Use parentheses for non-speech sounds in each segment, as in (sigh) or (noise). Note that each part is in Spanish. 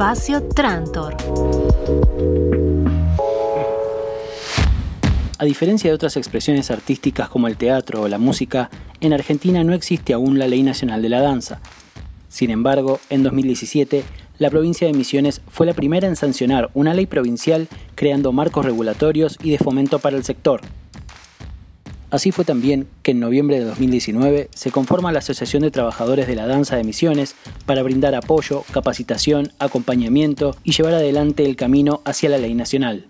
Espacio Trantor. A diferencia de otras expresiones artísticas como el teatro o la música, en Argentina no existe aún la Ley Nacional de la Danza. Sin embargo, en 2017, la provincia de Misiones fue la primera en sancionar una ley provincial creando marcos regulatorios y de fomento para el sector. Así fue también que en noviembre de 2019 se conforma la Asociación de Trabajadores de la Danza de Misiones para brindar apoyo, capacitación, acompañamiento y llevar adelante el camino hacia la ley nacional.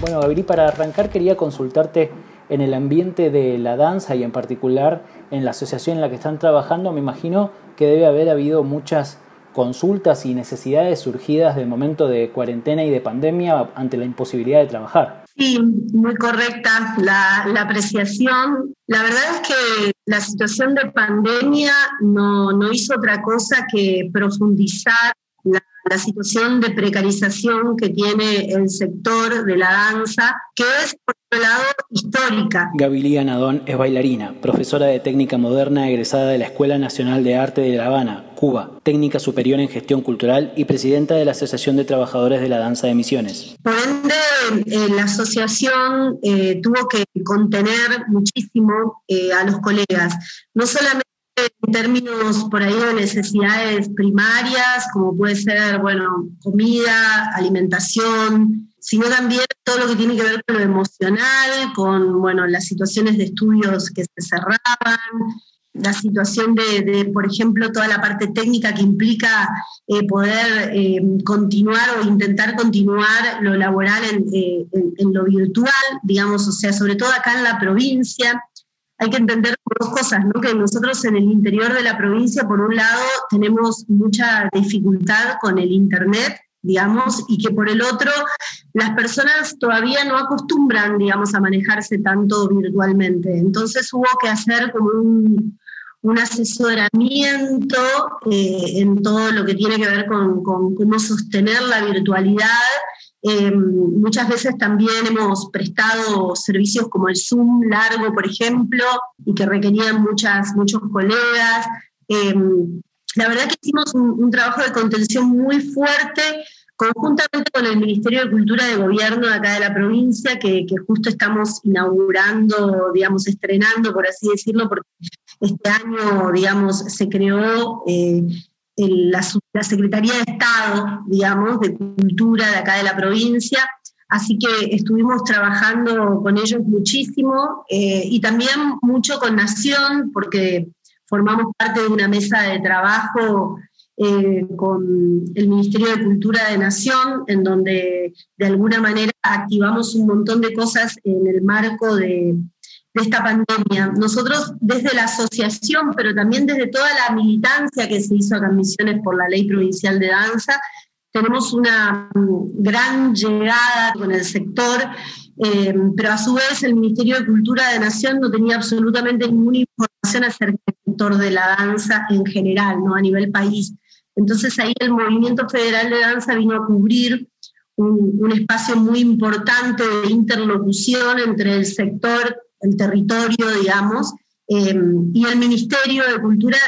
Bueno, Gabriel, para arrancar quería consultarte en el ambiente de la danza y en particular en la asociación en la que están trabajando. Me imagino que debe haber habido muchas consultas y necesidades surgidas del momento de cuarentena y de pandemia ante la imposibilidad de trabajar. Sí, muy correcta la, apreciación. La verdad es que la situación de pandemia no, no hizo otra cosa que profundizar la, la, situación de precarización que tiene el sector de la danza, que es, por otro lado, histórica. Gavilía Nadón es bailarina, profesora de técnica moderna egresada de la Escuela Nacional de Arte de La Habana, Cuba, técnica superior en gestión cultural y presidenta de la Asociación de Trabajadores de la Danza de Misiones. Por ende, eh, la asociación eh, tuvo que contener muchísimo eh, a los colegas, no solamente en términos por ahí de necesidades primarias, como puede ser, bueno, comida, alimentación, sino también todo lo que tiene que ver con lo emocional, con, bueno, las situaciones de estudios que se cerraban, la situación de, por ejemplo, toda la parte técnica que implica eh, poder eh, continuar o intentar continuar lo laboral eh, en, en, lo virtual, digamos, o sea, sobre todo acá en la provincia, hay que entender dos cosas, ¿no? Que nosotros en el interior de la provincia, por un lado, tenemos mucha dificultad con el Internet, digamos, y que por el otro, las personas todavía no acostumbran, digamos, a manejarse tanto virtualmente. Entonces hubo que hacer como un, un asesoramiento eh, en todo lo que tiene que ver con, con cómo sostener la virtualidad eh, muchas veces también hemos prestado servicios como el Zoom largo, por ejemplo, y que requerían muchas, muchos colegas. Eh, la verdad que hicimos un, trabajo de contención muy fuerte conjuntamente con el Ministerio de Cultura de Gobierno de acá de la provincia, que, justo estamos inaugurando, digamos, estrenando, por así decirlo, porque este año, digamos, se creó eh, la, Secretaría de Estado, digamos, de Cultura de acá de la provincia. Así que estuvimos trabajando con ellos muchísimo eh, y también mucho con Nación, porque formamos parte de una mesa de trabajo eh, con el Ministerio de Cultura de Nación, en donde de alguna manera activamos un montón de cosas en el marco de, de esta pandemia. Nosotros desde la asociación, pero también desde toda la militancia que se hizo acá en Misiones por la Ley Provincial de Danza, tenemos una mm, gran llegada con el sector, eh, pero a su vez el Ministerio de Cultura de Nación no tenía absolutamente ninguna información acerca del sector de la danza en general, ¿no? a nivel país. Entonces ahí el Movimiento Federal de Danza vino a cubrir un, un espacio muy importante de interlocución entre el sector el territorio, digamos, em, y el Ministerio de Cultura,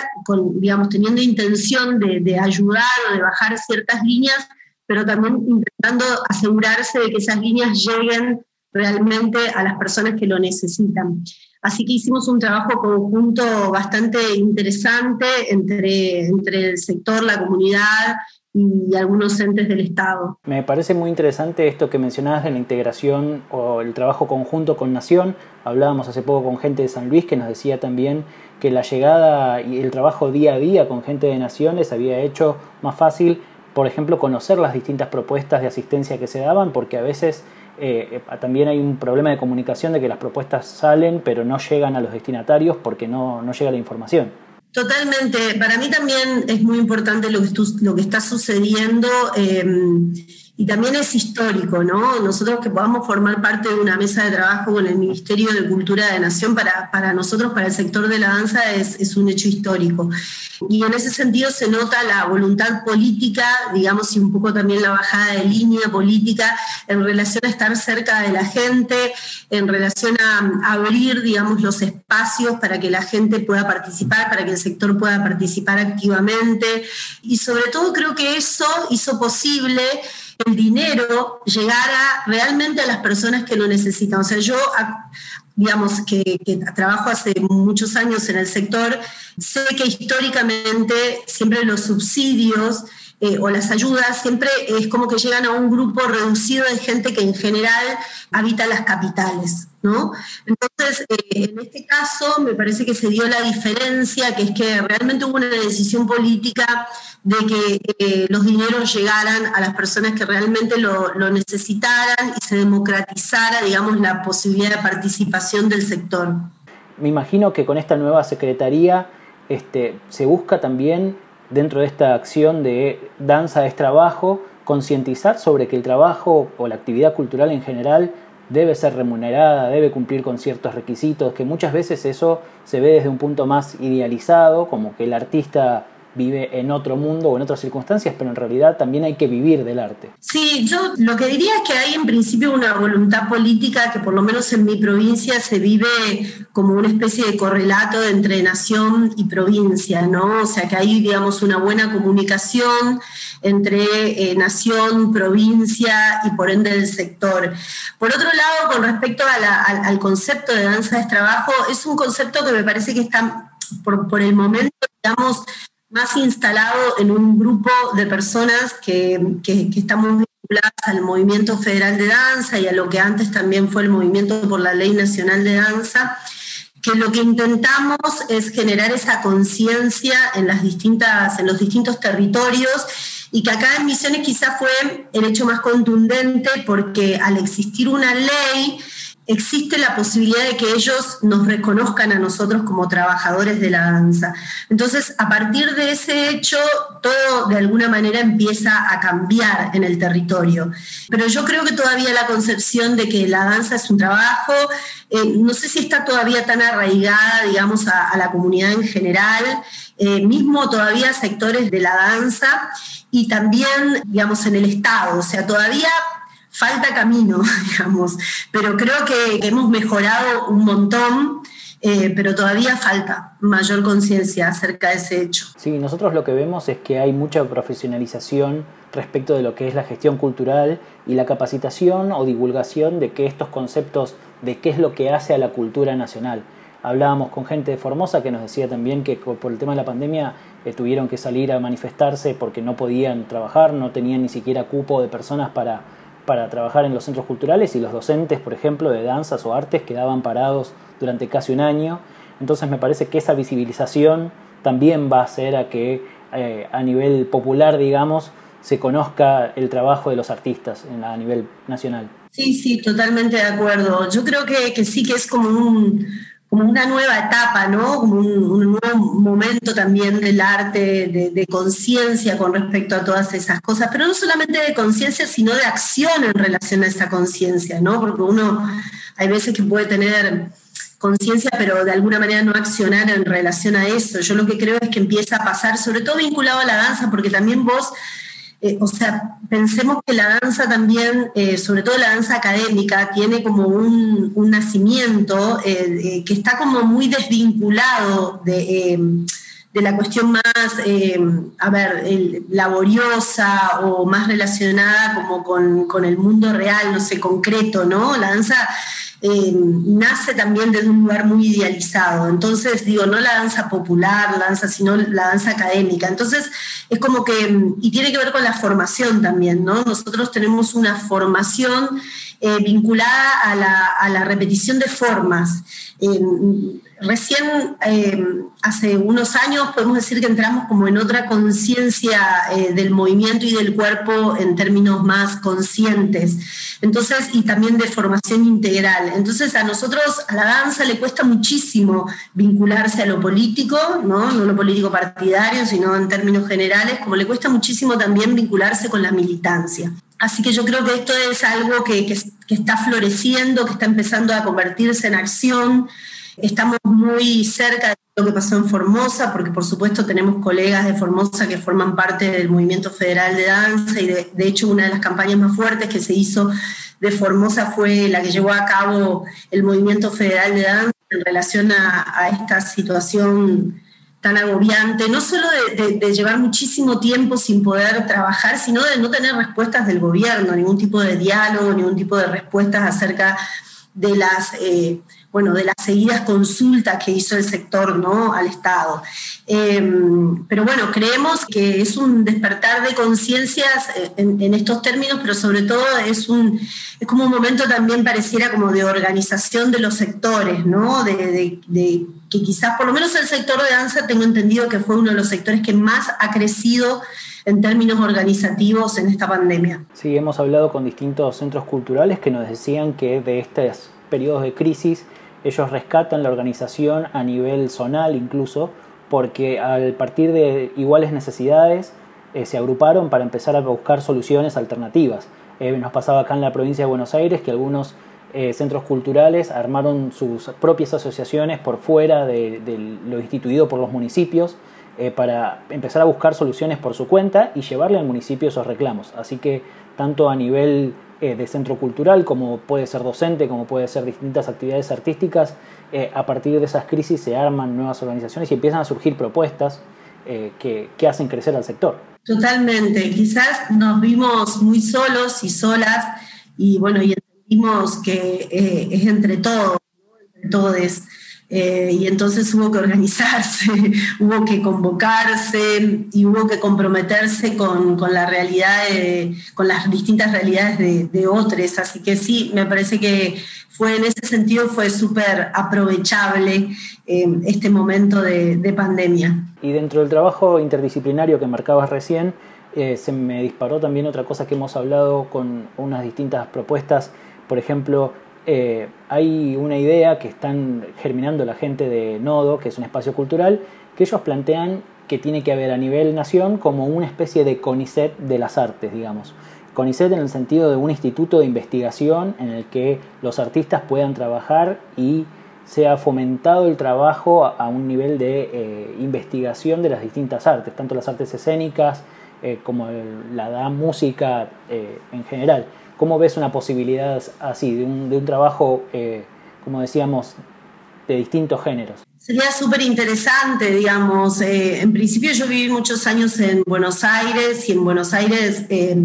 digamos, teniendo intención de, ayudar o de bajar ciertas líneas, pero también intentando asegurarse de que esas líneas lleguen realmente a las personas que lo necesitan. Así que hicimos un trabajo conjunto bastante interesante entre, entre el sector, la comunidad y algunos entes del Estado. Me parece muy interesante esto que mencionabas de la integración o el trabajo conjunto con Nación. Hablábamos hace poco con gente de San Luis que nos decía también que la llegada y el trabajo día a día con gente de Nación les había hecho más fácil, por ejemplo, conocer las distintas propuestas de asistencia que se daban, porque a veces eh, también hay un problema de comunicación de que las propuestas salen pero no llegan a los destinatarios porque no, no llega la información. Totalmente. Para mí también es muy importante lo que, lo que está sucediendo. Em, y también es histórico, ¿no? Nosotros que podamos formar parte de una mesa de trabajo con el Ministerio de Cultura de Nación, para, para nosotros, para el sector de la danza, es, es, un hecho histórico. Y en ese sentido se nota la voluntad política, digamos, y un poco también la bajada de línea política en relación a estar cerca de la gente, en relación a abrir, digamos, los espacios para que la gente pueda participar, para que el sector pueda participar activamente. Y sobre todo creo que eso hizo posible el dinero llegara realmente a las personas que lo necesitan. O sea, yo, digamos, que, trabajo hace muchos años en el sector, sé que históricamente siempre los subsidios eh, o las ayudas siempre es como que llegan a un grupo reducido de gente que en general habita las capitales. ¿No? Entonces, eh, en este caso me parece que se dio la diferencia, que es que realmente hubo una decisión política de que eh, los dineros llegaran a las personas que realmente lo, necesitaran y se democratizara, digamos, la posibilidad de participación del sector. Me imagino que con esta nueva secretaría este, se busca también, dentro de esta acción de danza es trabajo, concientizar sobre que el trabajo o la actividad cultural en general debe ser remunerada, debe cumplir con ciertos requisitos, que muchas veces eso se ve desde un punto más idealizado, como que el artista vive en otro mundo o en otras circunstancias, pero en realidad también hay que vivir del arte. Sí, yo lo que diría es que hay en principio una voluntad política que por lo menos en mi provincia se vive como una especie de correlato entre nación y provincia, ¿no? O sea que hay, digamos, una buena comunicación entre eh, nación, provincia y por ende el sector. Por otro lado, con respecto al, al, concepto de danza de trabajo, es un concepto que me parece que está por, por el momento, digamos, más instalado en un grupo de personas que, que, que, estamos al movimiento federal de danza y a lo que antes también fue el movimiento por la ley nacional de danza, que lo que intentamos es generar esa conciencia en, las distintas, en los distintos territorios y que acá en Misiones quizás fue el hecho más contundente porque al existir una ley, existe la posibilidad de que ellos nos reconozcan a nosotros como trabajadores de la danza. Entonces, a partir de ese hecho, todo de alguna manera empieza a cambiar en el territorio. Pero yo creo que todavía la concepción de que la danza es un trabajo, eh, no sé si está todavía tan arraigada, digamos, a, la comunidad en general, eh, mismo todavía sectores de la danza y también, digamos, en el Estado. O sea, todavía falta camino, (laughs) digamos, pero creo que, hemos mejorado un montón. Eh, pero todavía falta mayor conciencia acerca de ese hecho. Sí, nosotros lo que vemos es que hay mucha profesionalización respecto de lo que es la gestión cultural y la capacitación o divulgación de que estos conceptos de qué es lo que hace a la cultura nacional. Hablábamos con gente de Formosa que nos decía también que por el tema de la pandemia eh, tuvieron que salir a manifestarse porque no podían trabajar, no tenían ni siquiera cupo de personas para para trabajar en los centros culturales y los docentes, por ejemplo, de danzas o artes quedaban parados durante casi un año. Entonces me parece que esa visibilización también va a hacer a que eh, a nivel popular, digamos, se conozca el trabajo de los artistas a nivel nacional. Sí, sí, totalmente de acuerdo. Yo creo que, que sí que es como un, como una nueva etapa, ¿no? Como un, nuevo momento también del arte, de, conciencia con respecto a todas esas cosas, pero no solamente de conciencia, sino de acción en relación a esa conciencia, ¿no? Porque uno hay veces que puede tener conciencia, pero de alguna manera no accionar en relación a eso. Yo lo que creo es que empieza a pasar, sobre todo vinculado a la danza, porque también vos eh, o sea, pensemos que la danza también, eh, sobre todo la danza académica, tiene como un, nacimiento eh, que está como muy desvinculado de, la cuestión más, a ver, laboriosa o más relacionada como con, el mundo real, no sé, concreto, ¿no? La danza eh, nace también desde un lugar muy idealizado. Entonces, digo, no la danza popular, la danza, sino la danza académica. Entonces, es como que, y tiene que ver con la formación también, ¿no? Nosotros tenemos una formación eh, vinculada a la, a la, repetición de formas. Eh, recién, eh, hace unos años, podemos decir que entramos como en otra conciencia del movimiento y del cuerpo en términos más conscientes. Entonces, y también de formación integral. Entonces, a nosotros, a la danza le cuesta muchísimo vincularse a lo político, ¿no? No lo político partidario, sino en términos generales, como le cuesta muchísimo también vincularse con la militancia. Así que yo creo que esto es algo que, que está floreciendo, que está empezando a convertirse en acción. Estamos muy cerca de lo que pasó en Formosa, porque por supuesto tenemos colegas de Formosa que forman parte del Movimiento Federal de Danza y de, hecho una de las campañas más fuertes que se hizo de Formosa fue la que llevó a cabo el Movimiento Federal de Danza en relación a, esta situación tan agobiante, no solo de, llevar muchísimo tiempo sin poder trabajar, sino de no tener respuestas del gobierno, ningún tipo de diálogo, ningún tipo de respuestas acerca de las... Eh, bueno, de las seguidas consultas que hizo el sector ¿no? al Estado. Em, pero bueno, creemos que es un despertar de conciencias eh, en, estos términos, pero sobre todo es, un, es como un momento también pareciera como de organización de los sectores, ¿no? De, que quizás por lo menos el sector de danza tengo entendido que fue uno de los sectores que más ha crecido en términos organizativos en esta pandemia. Sí, hemos hablado con distintos centros culturales que nos decían que de estos periodos de crisis ellos rescatan la organización a nivel zonal incluso, porque al partir de iguales necesidades eh, se agruparon para empezar a buscar soluciones alternativas. Eh, nos pasaba acá en la provincia de Buenos Aires que algunos eh, centros culturales armaron sus propias asociaciones por fuera de, lo instituido por los municipios para empezar a buscar soluciones por su cuenta y llevarle al municipio esos reclamos. Así que tanto a nivel eh, de centro cultural, como puede ser docente, como puede ser distintas actividades artísticas, eh, a partir de esas crisis se arman nuevas organizaciones y empiezan a surgir propuestas eh, que, que, hacen crecer al sector. Totalmente, quizás nos vimos muy solos y solas y bueno, y entendimos que es entre todos, entre todos eh, y entonces hubo que organizarse, (laughs) hubo que convocarse y hubo que comprometerse con, con la realidad, con las distintas realidades de, otros. Así que sí, me parece que fue en ese sentido fue súper aprovechable eh, este momento de, de, pandemia. Y dentro del trabajo interdisciplinario que marcabas recién, eh, se me disparó también otra cosa que hemos hablado con unas distintas propuestas, por ejemplo, eh, hay una idea que están germinando la gente de Nodo, que es un espacio cultural, que ellos plantean que tiene que haber a nivel nación como una especie de CONICET de las artes, digamos. CONICET en el sentido de un instituto de investigación en el que los artistas puedan trabajar y sea fomentado el trabajo a un nivel de eh, investigación de las distintas artes, tanto las artes escénicas eh, como la música en general. ¿Cómo ves una posibilidad así, de un, trabajo, eh, como decíamos, de distintos géneros? Sería súper interesante, digamos. Eh, en principio yo viví muchos años en Buenos Aires y en Buenos Aires, eh,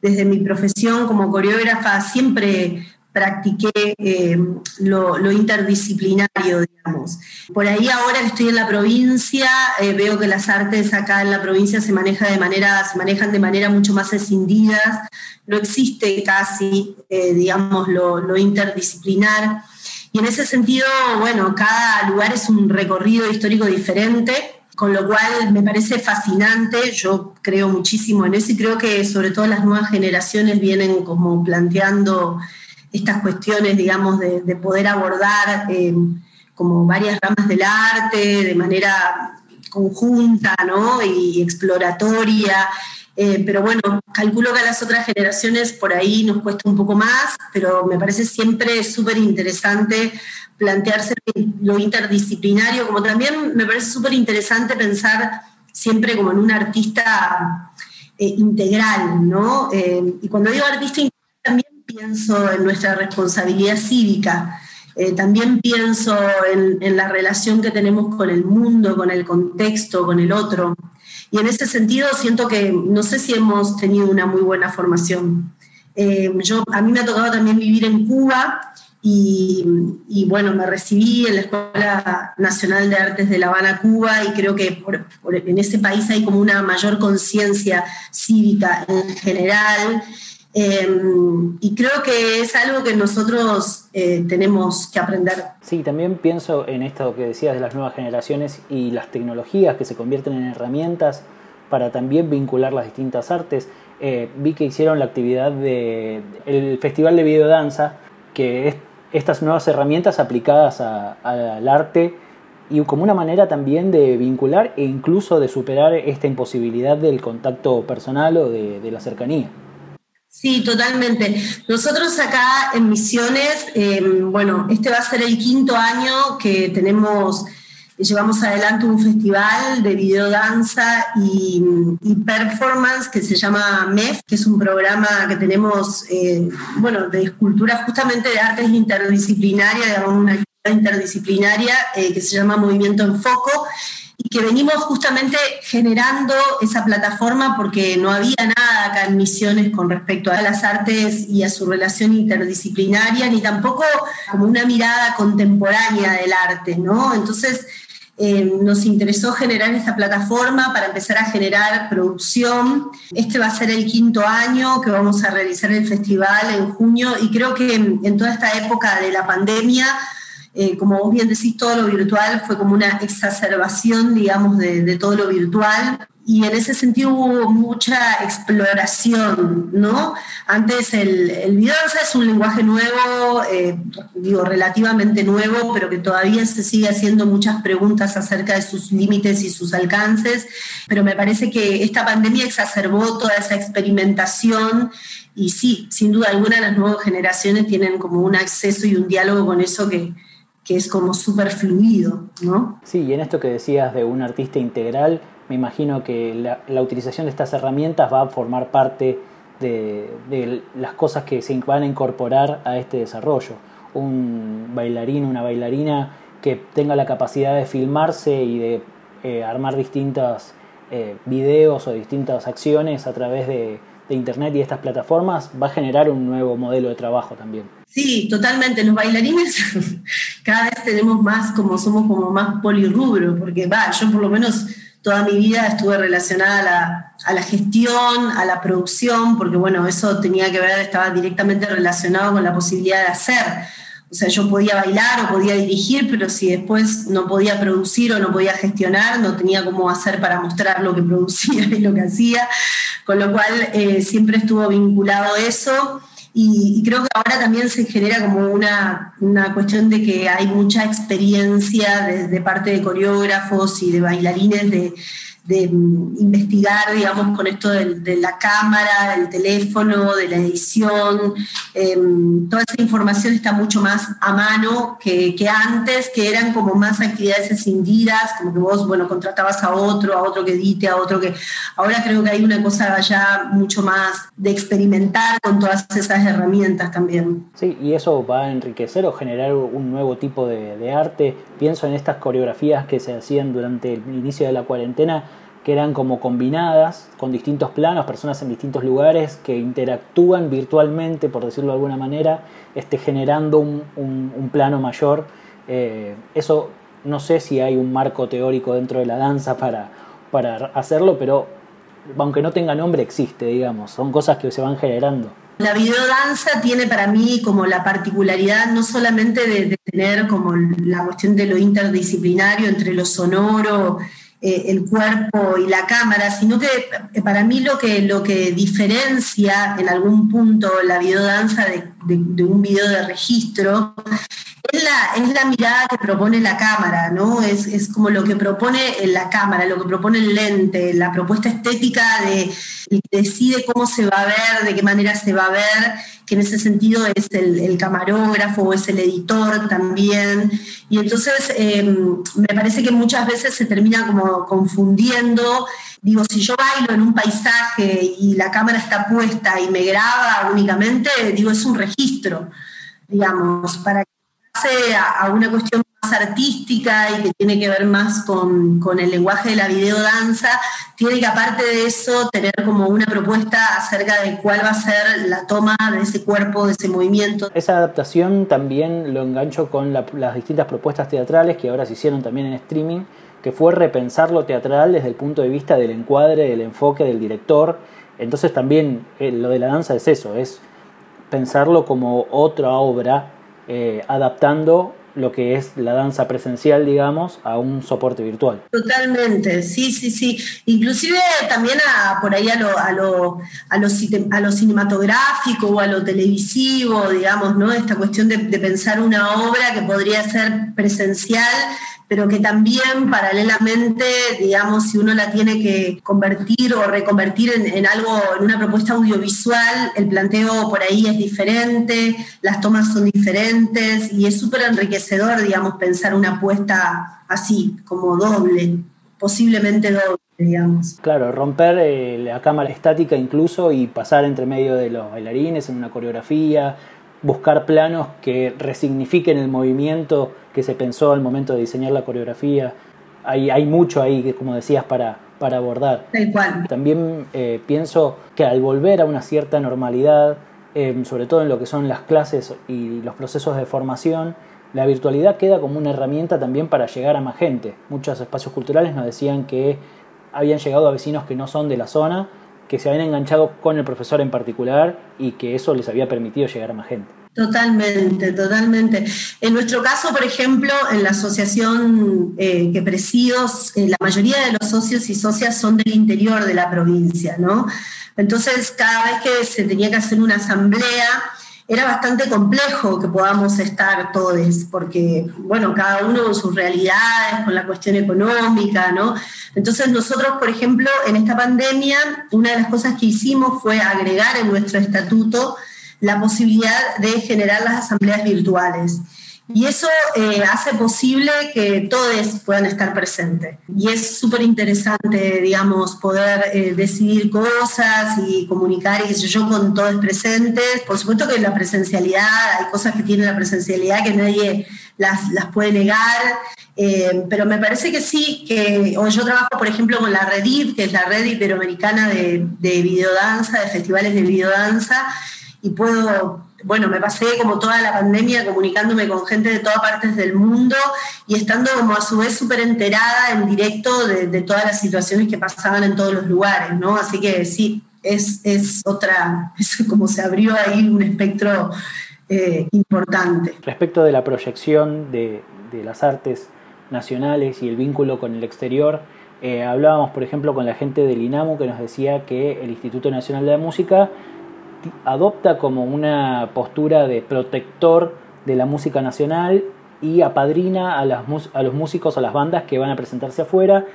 desde mi profesión como coreógrafa, siempre practiqué eh, lo, interdisciplinario, digamos. Por ahí ahora estoy en la provincia, eh, veo que las artes acá en la provincia se, maneja de manera, se manejan de manera mucho más escindidas, no existe casi, eh, digamos, lo, lo interdisciplinar. Y en ese sentido, bueno, cada lugar es un recorrido histórico diferente, con lo cual me parece fascinante, yo creo muchísimo en eso y creo que sobre todo las nuevas generaciones vienen como planteando estas cuestiones, digamos, de, poder abordar eh, como varias ramas del arte de manera conjunta ¿no? y exploratoria. Eh, pero bueno, calculo que a las otras generaciones por ahí nos cuesta un poco más, pero me parece siempre súper interesante plantearse lo interdisciplinario, como también me parece súper interesante pensar siempre como en un artista eh, integral, ¿no? y cuando digo artista integral, pienso en nuestra responsabilidad cívica, eh, también pienso en, la relación que tenemos con el mundo, con el contexto, con el otro. Y en ese sentido siento que no sé si hemos tenido una muy buena formación. Eh, yo, a mí me ha tocado también vivir en Cuba y, bueno, me recibí en la Escuela Nacional de Artes de La Habana, Cuba, y creo que en ese país hay como una mayor conciencia cívica en general Em, y creo que es algo que nosotros eh, tenemos que aprender. Sí, también pienso en esto que decías de las nuevas generaciones y las tecnologías que se convierten en herramientas para también vincular las distintas artes. Eh, vi que hicieron la actividad del el Festival de Videodanza, que es estas nuevas herramientas aplicadas al arte y como una manera también de vincular e incluso de superar esta imposibilidad del contacto personal o de la cercanía. Sí, totalmente. Nosotros acá en Misiones, em, bueno, este va a ser el quinto año que tenemos, llevamos adelante un festival de videodanza y, y performance que se llama MEF, que es un programa que tenemos, eh, bueno, de escultura justamente de artes interdisciplinaria, digamos, una actividad interdisciplinaria eh, que se llama Movimiento en Foco y que venimos justamente generando esa plataforma porque no había nada acá en Misiones con respecto a las artes y a su relación interdisciplinaria, ni tampoco como una mirada contemporánea del arte, ¿no? Entonces, eh, nos interesó generar esta plataforma para empezar a generar producción. Este va a ser el quinto año que vamos a realizar el festival en junio y creo que en toda esta época de la pandemia eh, como vos bien decís, todo lo virtual fue como una exacerbación, digamos, de, todo lo virtual. Y en ese sentido hubo mucha exploración, ¿no? Antes el, el video es un lenguaje nuevo, eh, digo, relativamente nuevo, pero que todavía se sigue haciendo muchas preguntas acerca de sus límites y sus alcances. Pero me parece que esta pandemia exacerbó toda esa experimentación y sí, sin duda alguna las nuevas generaciones tienen como un acceso y un diálogo con eso que, que es como súper fluido, ¿no? Sí, y en esto que decías de un artista integral, me imagino que la, utilización de estas herramientas va a formar parte de, las cosas que se van a incorporar a este desarrollo. Un bailarín, una bailarina que tenga la capacidad de filmarse y de eh, armar distintos eh, videos o distintas acciones a través de, de Internet y estas plataformas, va a generar un nuevo modelo de trabajo también. Sí, totalmente. Los bailarines (laughs) cada vez tenemos más, como somos como más polirrubro, porque va, yo por lo menos toda mi vida estuve relacionada a la, gestión, a la producción, porque bueno, eso tenía que ver, estaba directamente relacionado con la posibilidad de hacer. O sea, yo podía bailar o podía dirigir, pero si después no podía producir o no podía gestionar, no tenía cómo hacer para mostrar lo que producía (laughs) y lo que hacía. Con lo cual eh, siempre estuvo vinculado eso. Y, creo que ahora también se genera como una, una cuestión de que hay mucha experiencia de, parte de coreógrafos y de bailarines de, de investigar, digamos, con esto de, la cámara, del teléfono, de la edición. Em, toda esa información está mucho más a mano que, que, antes, que eran como más actividades escindidas, como que vos, bueno, contratabas a otro, a otro que edite, a otro que... Ahora creo que hay una cosa ya mucho más de experimentar con todas esas herramientas también. Sí, y eso va a enriquecer o generar un nuevo tipo de, de arte. Pienso en estas coreografías que se hacían durante el inicio de la cuarentena que eran como combinadas con distintos planos, personas en distintos lugares que interactúan virtualmente, por decirlo de alguna manera, este, generando un, plano mayor. Eh, eso no sé si hay un marco teórico dentro de la danza para, para hacerlo, pero aunque no tenga nombre, existe, digamos, son cosas que se van generando. La videodanza tiene para mí como la particularidad no solamente de, de tener como la cuestión de lo interdisciplinario entre lo sonoro eh, el cuerpo y la cámara, sino que eh, para mí lo que, lo que diferencia en algún punto la videodanza de, un video de registro es la, es la, mirada que propone la cámara, ¿no? Es, es, como lo que propone la cámara, lo que propone el lente, la propuesta estética de decide cómo se va a ver, de qué manera se va a ver, que en ese sentido es el, camarógrafo o es el editor también. Y entonces eh, me parece que muchas veces se termina como confundiendo. Digo, si yo bailo en un paisaje y la cámara está puesta y me graba únicamente, digo, es un registro, digamos, para que pase a una cuestión artística y que tiene que ver más con, con, el lenguaje de la videodanza, tiene que aparte de eso tener como una propuesta acerca de cuál va a ser la toma de ese cuerpo, de ese movimiento. Esa adaptación también lo engancho con las distintas propuestas teatrales que ahora se hicieron también en streaming, que fue repensar lo teatral desde el punto de vista del encuadre, del enfoque del director. Entonces también eh, lo de la danza es eso, es pensarlo como otra obra, eh, adaptando lo que es la danza presencial, digamos, a un soporte virtual. Totalmente, sí, sí, sí. Inclusive también a, por ahí a lo, a, lo, a, cinematográfico o a lo televisivo, digamos, ¿no? Esta cuestión de pensar una obra que podría ser presencial, pero que también paralelamente, digamos, si uno la tiene que convertir o reconvertir en, algo, en una propuesta audiovisual, el planteo por ahí es diferente, las tomas son diferentes y es súper enriquecedor, digamos, pensar una apuesta así, como doble, posiblemente doble. Digamos. Claro, romper eh, la cámara estática incluso y pasar entre medio de los bailarines en una coreografía, buscar planos que resignifiquen el movimiento que se pensó al momento de diseñar la coreografía. Hay, hay mucho ahí, como decías, para, para abordar. También eh, pienso que al volver a una cierta normalidad, eh, sobre todo en lo que son las clases y los procesos de formación, la virtualidad queda como una herramienta también para llegar a más gente. Muchos espacios culturales nos decían que habían llegado a vecinos que no son de la zona que se habían enganchado con el profesor en particular y que eso les había permitido llegar a más gente. Totalmente, totalmente. En nuestro caso, por ejemplo, en la asociación eh, que presido, eh, la mayoría de los socios y socias son del interior de la provincia, ¿no? Entonces, cada vez que se tenía que hacer una asamblea, era bastante complejo que podamos estar todos, porque, bueno, cada uno con sus realidades, con la cuestión económica, ¿no? Entonces nosotros, por ejemplo, en esta pandemia, una de las cosas que hicimos fue agregar en nuestro estatuto la posibilidad de generar las asambleas virtuales. Y eso eh, hace posible que todos puedan estar presentes. Y es súper interesante, digamos, poder eh, decidir cosas y comunicar y yo con todos presentes. Por supuesto que la presencialidad, hay cosas que tiene la presencialidad que nadie las, las puede negar, eh, pero me parece que sí, que o yo trabajo, por ejemplo, con la Redit, que es la red iberoamericana de, de videodanza, de festivales de videodanza, y puedo bueno, me pasé como toda la pandemia comunicándome con gente de todas partes del mundo y estando como a su vez súper enterada en directo de, todas las situaciones que pasaban en todos los lugares, ¿no? Así que sí, es, es otra, (laughs) es como se abrió ahí un espectro eh, importante. Respecto de la proyección de, las artes nacionales y el vínculo con el exterior, eh, hablábamos, por ejemplo, con la gente del INAMU que nos decía que el Instituto Nacional de la Música adopta como una postura de protector de la música nacional y apadrina a, las, a los músicos, a las bandas que van a presentarse afuera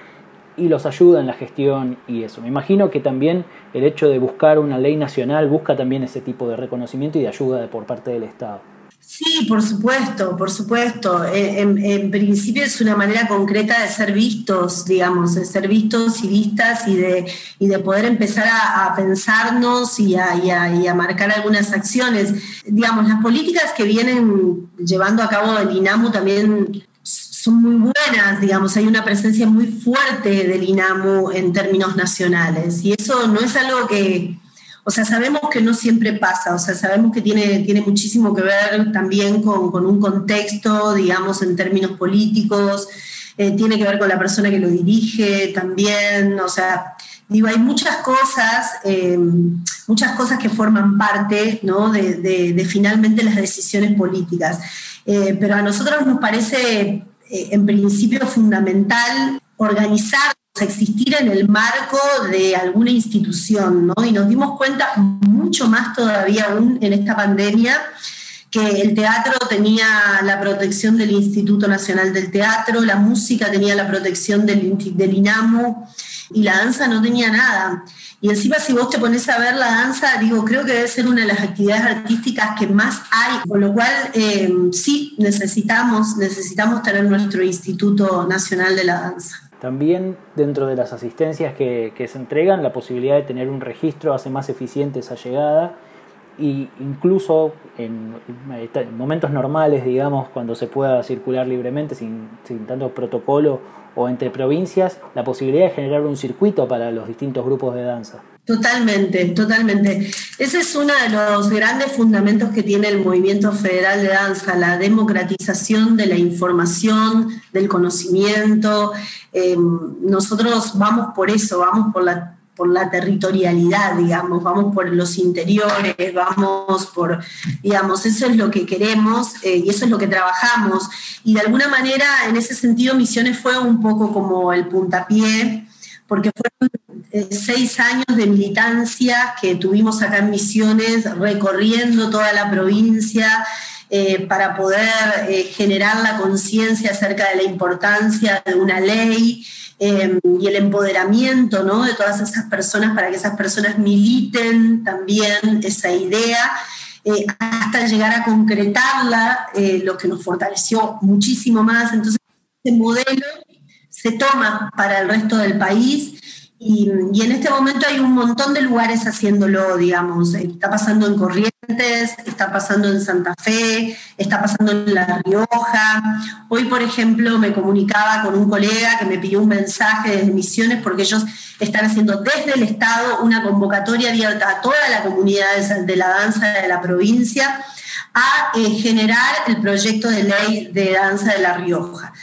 y los ayuda en la gestión y eso. Me imagino que también el hecho de buscar una ley nacional busca también ese tipo de reconocimiento y de ayuda por parte del Estado. Sí, por supuesto, por supuesto. Eh, en, principio es una manera concreta de ser vistos, digamos, de ser vistos y vistas y de, y de poder empezar a, pensarnos y a, y, a, marcar algunas acciones. Digamos, las políticas que vienen llevando a cabo el INAMU también son muy buenas, digamos, hay una presencia muy fuerte del INAMU en términos nacionales y eso no es algo que o sea, sabemos que no siempre pasa, o sea, sabemos que tiene, tiene muchísimo que ver también con, un contexto, digamos, en términos políticos, eh, tiene que ver con la persona que lo dirige también, o sea, digo, hay muchas cosas, eh, muchas cosas que forman parte, ¿no? de, finalmente las decisiones políticas. Eh, pero a nosotros nos parece, en principio, fundamental organizar existir en el marco de alguna institución, ¿no? Y nos dimos cuenta mucho más todavía aún en esta pandemia que el teatro tenía la protección del Instituto Nacional del Teatro, la música tenía la protección del, INAMU y la danza no tenía nada. Y encima si vos te pones a ver la danza, digo, creo que debe ser una de las actividades artísticas que más hay, con lo cual eh, sí necesitamos, necesitamos tener nuestro Instituto Nacional de la Danza. También dentro de las asistencias que, se entregan, la posibilidad de tener un registro hace más eficiente esa llegada y incluso en, momentos normales, digamos, cuando se pueda circular libremente sin, sin, tanto protocolo o entre provincias, la posibilidad de generar un circuito para los distintos grupos de danza. Totalmente, totalmente. Ese es uno de los grandes fundamentos que tiene el movimiento federal de danza, la democratización de la información, del conocimiento. Eh, nosotros vamos por eso, vamos por la, por la territorialidad, digamos, vamos por los interiores, vamos por, digamos, eso es lo que queremos eh, y eso es lo que trabajamos. Y de alguna manera, en ese sentido, Misiones fue un poco como el puntapié porque fueron eh, seis años de militancia que tuvimos acá en Misiones, recorriendo toda la provincia, eh, para poder generar la conciencia acerca de la importancia de una ley em, y el empoderamiento ¿no? de todas esas personas para que esas personas militen también esa idea. Eh, hasta llegar a concretarla, lo que nos fortaleció muchísimo más. Entonces, este modelo se toma para el resto del país y, en este momento hay un montón de lugares haciéndolo, digamos. Está pasando en Corrientes, está pasando en Santa Fe, está pasando en La Rioja. Hoy, por ejemplo, me comunicaba con un colega que me pidió un mensaje desde Misiones porque ellos están haciendo desde el Estado una convocatoria abierta a toda la comunidad de la danza de la provincia a eh, generar el proyecto de ley de danza de La Rioja.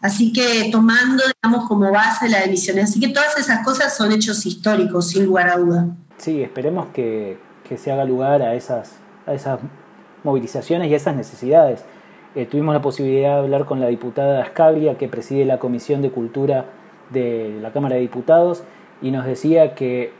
Así que tomando, digamos, como base la emisión. Así que todas esas cosas son hechos históricos, sin lugar a duda. Sí, esperemos que, se haga lugar a esas, a esas movilizaciones y a esas necesidades. Eh, tuvimos la posibilidad de hablar con la diputada Ascaglia, que preside la Comisión de Cultura de la Cámara de Diputados, y nos decía que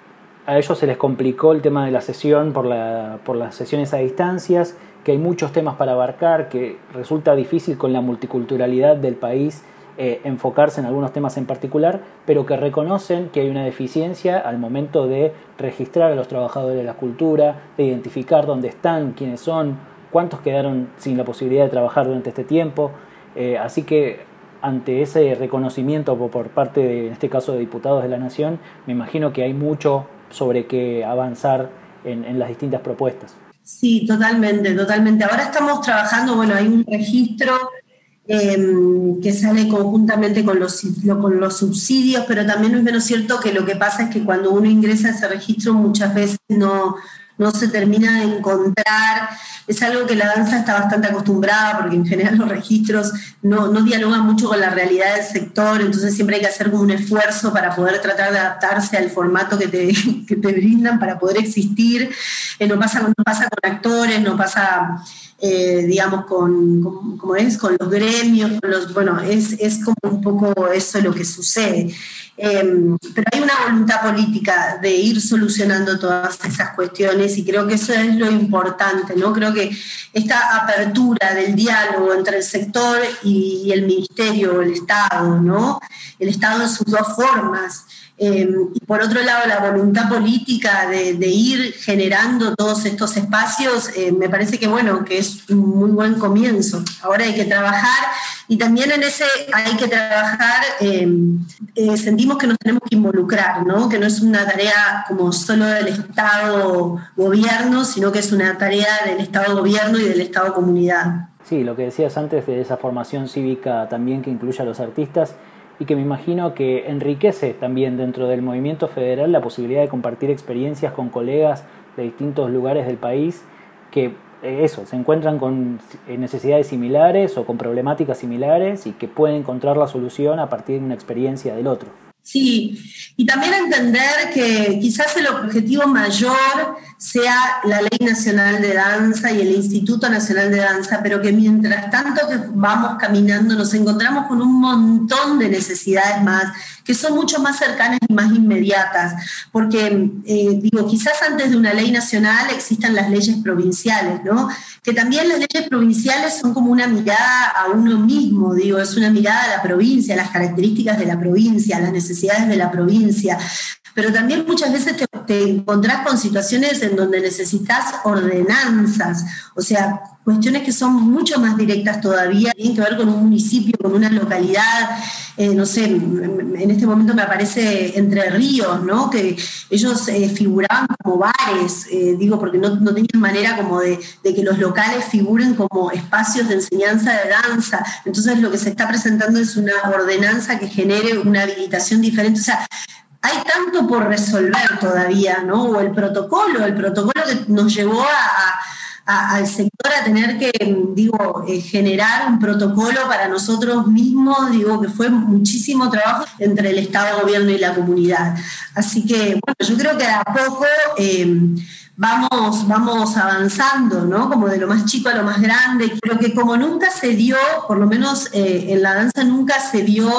a ellos se les complicó el tema de la sesión por, la, por las sesiones a distancias, que hay muchos temas para abarcar, que resulta difícil con la multiculturalidad del país eh, enfocarse en algunos temas en particular, pero que reconocen que hay una deficiencia al momento de registrar a los trabajadores de la cultura, de identificar dónde están, quiénes son, cuántos quedaron sin la posibilidad de trabajar durante este tiempo. Eh, así que ante ese reconocimiento por parte, de, en este caso, de diputados de la Nación, me imagino que hay mucho sobre qué avanzar en, en las distintas propuestas. Sí, totalmente, totalmente. Ahora estamos trabajando, bueno, hay un registro Em, que sale conjuntamente con los, con los subsidios, pero también no es menos cierto que lo que pasa es que cuando uno ingresa a ese registro muchas veces no, no se termina de encontrar. Es algo que la danza está bastante acostumbrada porque en general los registros no, no dialogan mucho con la realidad del sector, entonces siempre hay que hacer como un esfuerzo para poder tratar de adaptarse al formato que te, (laughs) que te brindan para poder existir. Eh, pasa, no pasa con actores, no pasa eh, digamos, con, como es, con los gremios, los, bueno, es, es, como un poco eso lo que sucede. Em, pero hay una voluntad política de ir solucionando todas esas cuestiones y creo que eso es lo importante, ¿no? Creo que esta apertura del diálogo entre el sector y, el ministerio o el Estado, ¿no? El Estado en sus dos formas, Em, y por otro lado, la voluntad política de, ir generando todos estos espacios, eh, me parece que bueno, que es un muy buen comienzo. Ahora hay que trabajar y también en ese hay que trabajar, em, eh, sentimos que nos tenemos que involucrar, ¿no? que no es una tarea como solo del Estado-gobierno, sino que es una tarea del Estado-gobierno y del Estado-comunidad. Sí, lo que decías antes de esa formación cívica también que incluye a los artistas y que me imagino que enriquece también dentro del movimiento federal la posibilidad de compartir experiencias con colegas de distintos lugares del país que eh, eso, se encuentran con eh, necesidades similares o con problemáticas similares y que pueden encontrar la solución a partir de una experiencia del otro. Sí, y también entender que quizás el objetivo mayor sea la Ley Nacional de Danza y el Instituto Nacional de Danza, pero que mientras tanto que vamos caminando nos encontramos con un montón de necesidades más que son mucho más cercanas y más inmediatas, porque eh, digo, quizás antes de una ley nacional existan las leyes provinciales, ¿no? Que también las leyes provinciales son como una mirada a uno mismo, digo, es una mirada a la provincia, a las características de la provincia, a las necesidades de la provincia pero también muchas veces te, te, encontrás con situaciones en donde necesitas ordenanzas, o sea, cuestiones que son mucho más directas todavía, tienen que ver con un municipio, con una localidad, eh, no sé, en este momento me aparece Entre Ríos, ¿no? Que ellos eh, figuraban como bares, eh, digo, porque no, tenían manera como de, de, que los locales figuren como espacios de enseñanza de danza. Entonces lo que se está presentando es una ordenanza que genere una habilitación diferente. O sea, hay tanto por resolver todavía, ¿no? O el protocolo, el protocolo que nos llevó al sector a tener que, digo, eh, generar un protocolo para nosotros mismos, digo, que fue muchísimo trabajo entre el Estado, gobierno y la comunidad. Así que, bueno, yo creo que a poco eh, vamos, vamos avanzando, ¿no? Como de lo más chico a lo más grande. Creo que como nunca se dio, por lo menos eh, en la danza nunca se dio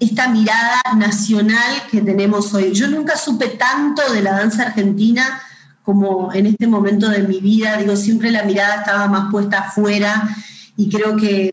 esta mirada nacional que tenemos hoy. Yo nunca supe tanto de la danza argentina como en este momento de mi vida, digo, siempre la mirada estaba más puesta afuera y creo que,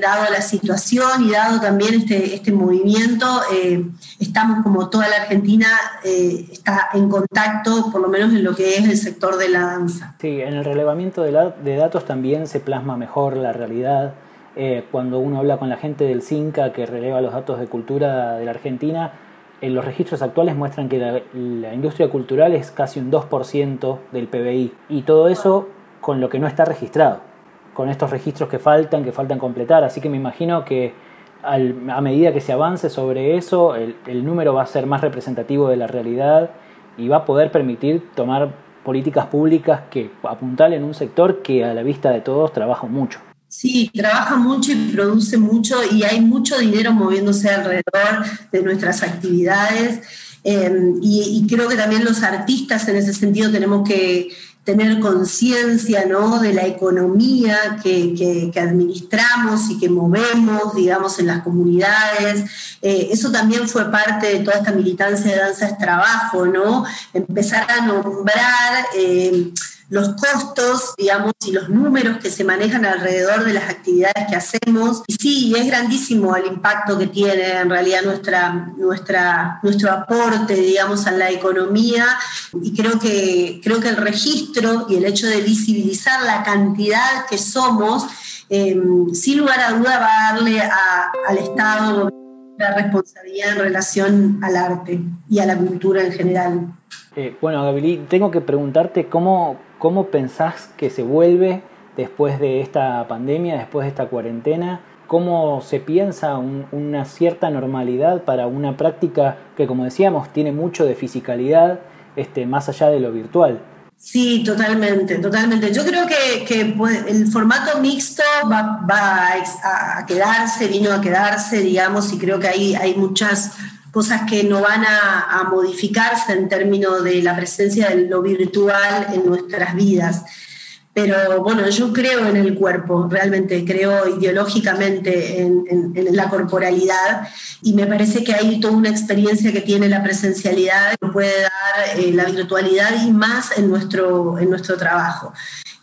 dado la situación y dado también este, este movimiento, eh, estamos como toda la Argentina eh, está en contacto, por lo menos en lo que es el sector de la danza. Sí, en el relevamiento de, datos también se plasma mejor la realidad. Eh, cuando uno habla con la gente del CINCA que releva los datos de cultura de la Argentina, en los registros actuales muestran que la, la industria cultural es casi un 2% del PBI y todo eso con lo que no está registrado con estos registros que faltan, que faltan completar. Así que me imagino que a medida que se avance sobre eso, el, número va a ser más representativo de la realidad y va a poder permitir tomar políticas públicas que apuntalen un sector que a la vista de todos trabaja mucho. Sí, trabaja mucho y produce mucho y hay mucho dinero moviéndose alrededor de nuestras actividades. Eh, y, creo que también los artistas en ese sentido tenemos que tener conciencia ¿no? de la economía que, administramos y que movemos, digamos, en las comunidades. Eh, eso también fue parte de toda esta militancia de danza es trabajo, ¿no? Empezar a nombrar... Eh, los costos, digamos, y los números que se manejan alrededor de las actividades que hacemos. Y sí, es grandísimo el impacto que tiene en realidad nuestra, nuestro aporte, digamos, a la economía. Y creo que, creo que el registro y el hecho de visibilizar la cantidad que somos, em, sin lugar a duda va a darle al Estado la responsabilidad en relación al arte y a la cultura en general. Eh, bueno, Gabriel, tengo que preguntarte cómo, ¿Cómo pensás que se vuelve después de esta pandemia, después de esta cuarentena? ¿Cómo se piensa una cierta normalidad para una práctica que, como decíamos, tiene mucho de fisicalidad este, más allá de lo virtual? Sí, totalmente, totalmente. Yo creo que, el formato mixto va, a quedarse, vino a quedarse, digamos, y creo que ahí hay muchas cosas que no van a, modificarse en términos de la presencia de lo virtual en nuestras vidas. Pero bueno, yo creo en el cuerpo, realmente creo ideológicamente en, la corporalidad y me parece que hay toda una experiencia que tiene la presencialidad que puede dar eh, la virtualidad y más en nuestro, en nuestro trabajo.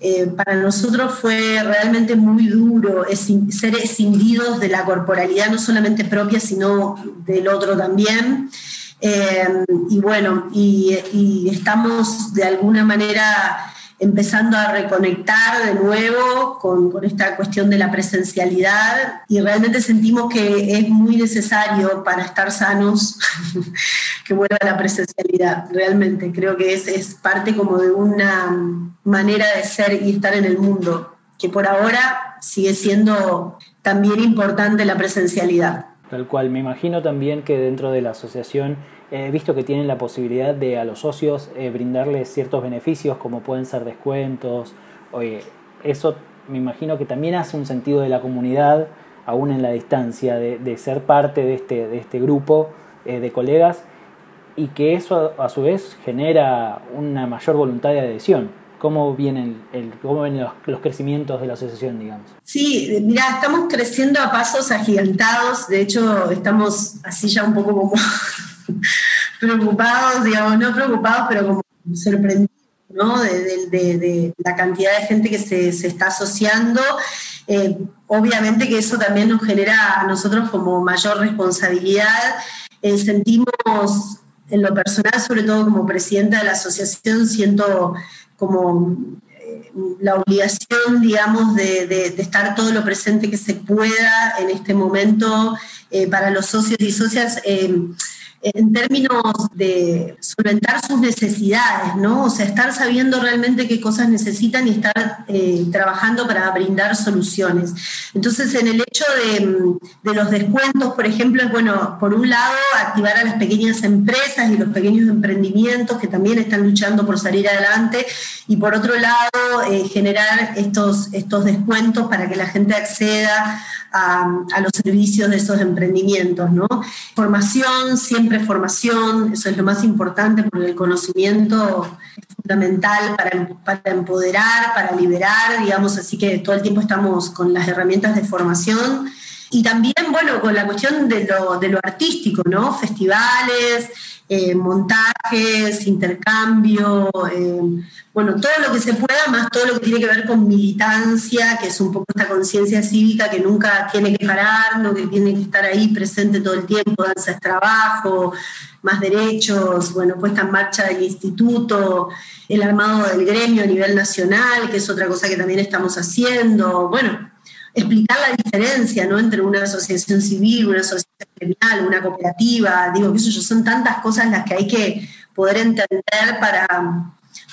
Eh, para nosotros fue realmente muy duro ser escindidos de la corporalidad, no solamente propia, sino del otro también. Eh, y bueno, y, estamos de alguna manera empezando a reconectar de nuevo con, esta cuestión de la presencialidad y realmente sentimos que es muy necesario para estar sanos (laughs) que vuelva la presencialidad, realmente. Creo que es, es parte como de una manera de ser y estar en el mundo, que por ahora sigue siendo también importante la presencialidad. Tal cual, me imagino también que dentro de la asociación He visto que tienen la posibilidad de a los socios eh, brindarles ciertos beneficios como pueden ser descuentos. Oye, eso me imagino que también hace un sentido de la comunidad, aún en la distancia, de, ser parte de este, de este grupo eh, de colegas y que eso a su vez genera una mayor voluntad de adhesión. ¿Cómo vienen, cómo ven los, los, crecimientos de la asociación, digamos? Sí, mira, estamos creciendo a pasos agigantados. De hecho, estamos así ya un poco como (laughs) preocupados, digamos, no preocupados, pero como sorprendidos, ¿no? De, la cantidad de gente que se, está asociando. Eh, obviamente que eso también nos genera a nosotros como mayor responsabilidad. Eh, sentimos en lo personal, sobre todo como presidenta de la asociación, siento como eh, la obligación, digamos, de, estar todo lo presente que se pueda en este momento para los socios y socias en términos de solventar sus necesidades, ¿no? O sea, estar sabiendo realmente qué cosas necesitan y estar eh, trabajando para brindar soluciones. Entonces, en el hecho de, de, los descuentos, por ejemplo, es bueno, por un lado, activar a las pequeñas empresas y los pequeños emprendimientos que también están luchando por salir adelante, y por otro lado, eh, generar estos descuentos para que la gente acceda a, los servicios de esos emprendimientos, ¿no? Formación, siempre formación, eso es lo más importante porque el conocimiento es fundamental para, para empoderar, para liberar, digamos, así que todo el tiempo estamos con las herramientas de formación. Y también, bueno, con la cuestión de lo, de lo artístico, ¿no? Festivales, eh, montajes, intercambio, eh, bueno, todo lo que se pueda, más todo lo que tiene que ver con militancia, que es un poco esta conciencia cívica que nunca tiene que parar, no que tiene que estar ahí presente todo el tiempo, danza trabajo, más derechos, bueno, puesta en marcha del instituto, el armado del gremio a nivel nacional, que es otra cosa que también estamos haciendo, bueno, explicar la diferencia ¿no? entre una asociación civil, una asociación criminal, una cooperativa, digo, que eso son tantas cosas las que hay que poder entender para,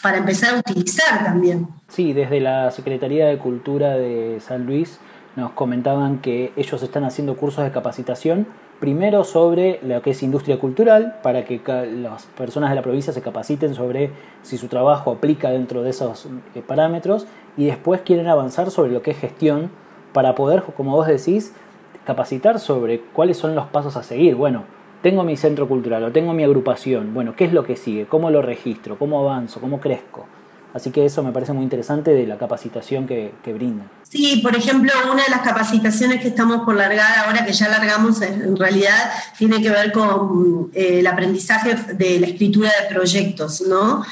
para empezar a utilizar también. Sí, desde la Secretaría de Cultura de San Luis nos comentaban que ellos están haciendo cursos de capacitación, primero sobre lo que es industria cultural, para que las personas de la provincia se capaciten sobre si su trabajo aplica dentro de esos eh, parámetros, y después quieren avanzar sobre lo que es gestión para poder, como vos decís, capacitar sobre cuáles son los pasos a seguir. Bueno, tengo mi centro cultural o tengo mi agrupación. Bueno, ¿qué es lo que sigue? ¿Cómo lo registro? ¿Cómo avanzo? ¿Cómo crezco? Así que eso me parece muy interesante de la capacitación que, que brindan. Sí, por ejemplo, una de las capacitaciones que estamos por largar ahora, que ya largamos, en realidad tiene que ver con eh, el aprendizaje de la escritura de proyectos, ¿no?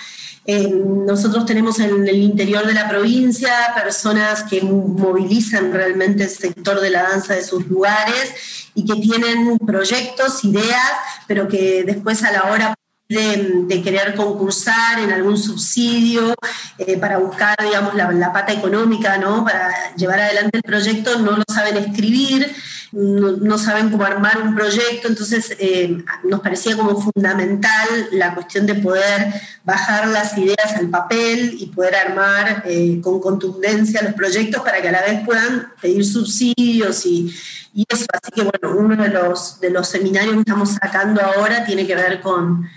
Eh, nosotros tenemos en el interior de la provincia personas que movilizan realmente el sector de la danza de sus lugares y que tienen proyectos, ideas, pero que después a la hora de, querer concursar en algún subsidio eh, para buscar, digamos, la, pata económica, ¿no? Para llevar adelante el proyecto, no lo saben escribir, no, saben cómo armar un proyecto, entonces eh, nos parecía como fundamental la cuestión de poder bajar las ideas al papel y poder armar eh, con contundencia los proyectos para que a la vez puedan pedir subsidios y, y eso. Así que bueno, uno de los, de los seminarios que estamos sacando ahora tiene que ver con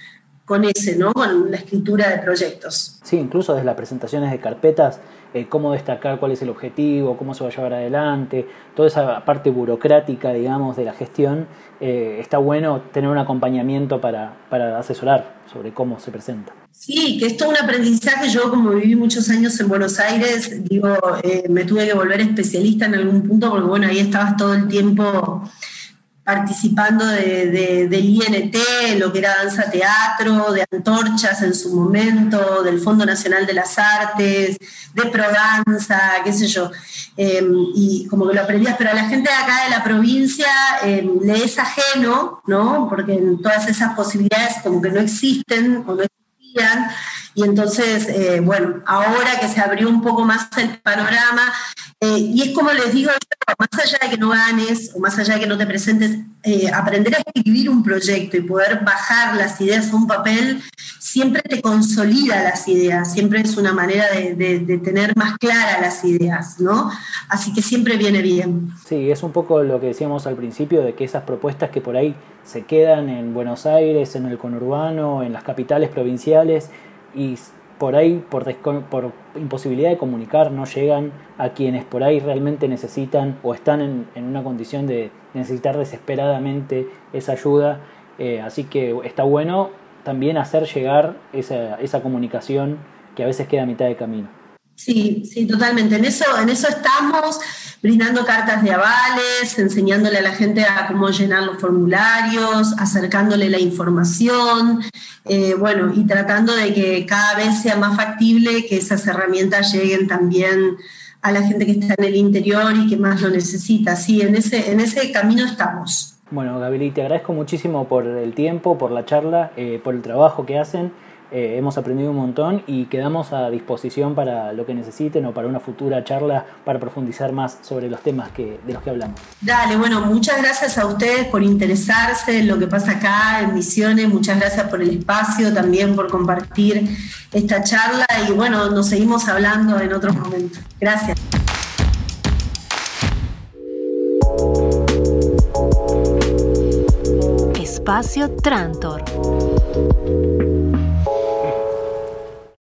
con ese, ¿no? Con la escritura de proyectos. Sí, incluso desde las presentaciones de carpetas, eh, cómo destacar cuál es el objetivo, cómo se va a llevar adelante, toda esa parte burocrática, digamos, de la gestión, eh, está bueno tener un acompañamiento para, para asesorar sobre cómo se presenta. Sí, que esto es un aprendizaje. Yo, como viví muchos años en Buenos Aires, digo, eh, me tuve que volver especialista en algún punto, porque bueno, ahí estabas todo el tiempo participando de, del INT, lo que era danza teatro, de antorchas en su momento, del Fondo Nacional de las Artes, de Prodanza, qué sé yo. Em, y como que lo aprendías, pero a la gente de acá de la provincia em, le es ajeno, ¿no? Porque todas esas posibilidades como que no existen o no existían. Y entonces, eh, bueno, ahora que se abrió un poco más el panorama, eh, y es como les digo, más allá de que no ganes o más allá de que no te presentes, eh, aprender a escribir un proyecto y poder bajar las ideas a un papel siempre te consolida las ideas, siempre es una manera de, tener más claras las ideas, ¿no? Así que siempre viene bien. Sí, es un poco lo que decíamos al principio de que esas propuestas que por ahí se quedan en Buenos Aires, en el conurbano, en las capitales provinciales y por ahí, por, por, imposibilidad de comunicar, no llegan a quienes por ahí realmente necesitan o están en, una condición de necesitar desesperadamente esa ayuda. Eh, así que está bueno también hacer llegar esa, esa comunicación que a veces queda a mitad de camino. Sí, sí, totalmente. En eso, en eso estamos, brindando cartas de avales, enseñándole a la gente a cómo llenar los formularios, acercándole la información, eh, bueno, y tratando de que cada vez sea más factible que esas herramientas lleguen también a la gente que está en el interior y que más lo necesita. Sí, en ese, en ese camino estamos. Bueno, Gabriel, te agradezco muchísimo por el tiempo, por la charla, eh, por el trabajo que hacen eh, hemos aprendido un montón y quedamos a disposición para lo que necesiten o para una futura charla para profundizar más sobre los temas que, de los que hablamos. Dale, bueno, muchas gracias a ustedes por interesarse en lo que pasa acá en Misiones, muchas gracias por el espacio, también por compartir esta charla y bueno, nos seguimos hablando en otros momentos. Gracias. Espacio Trantor.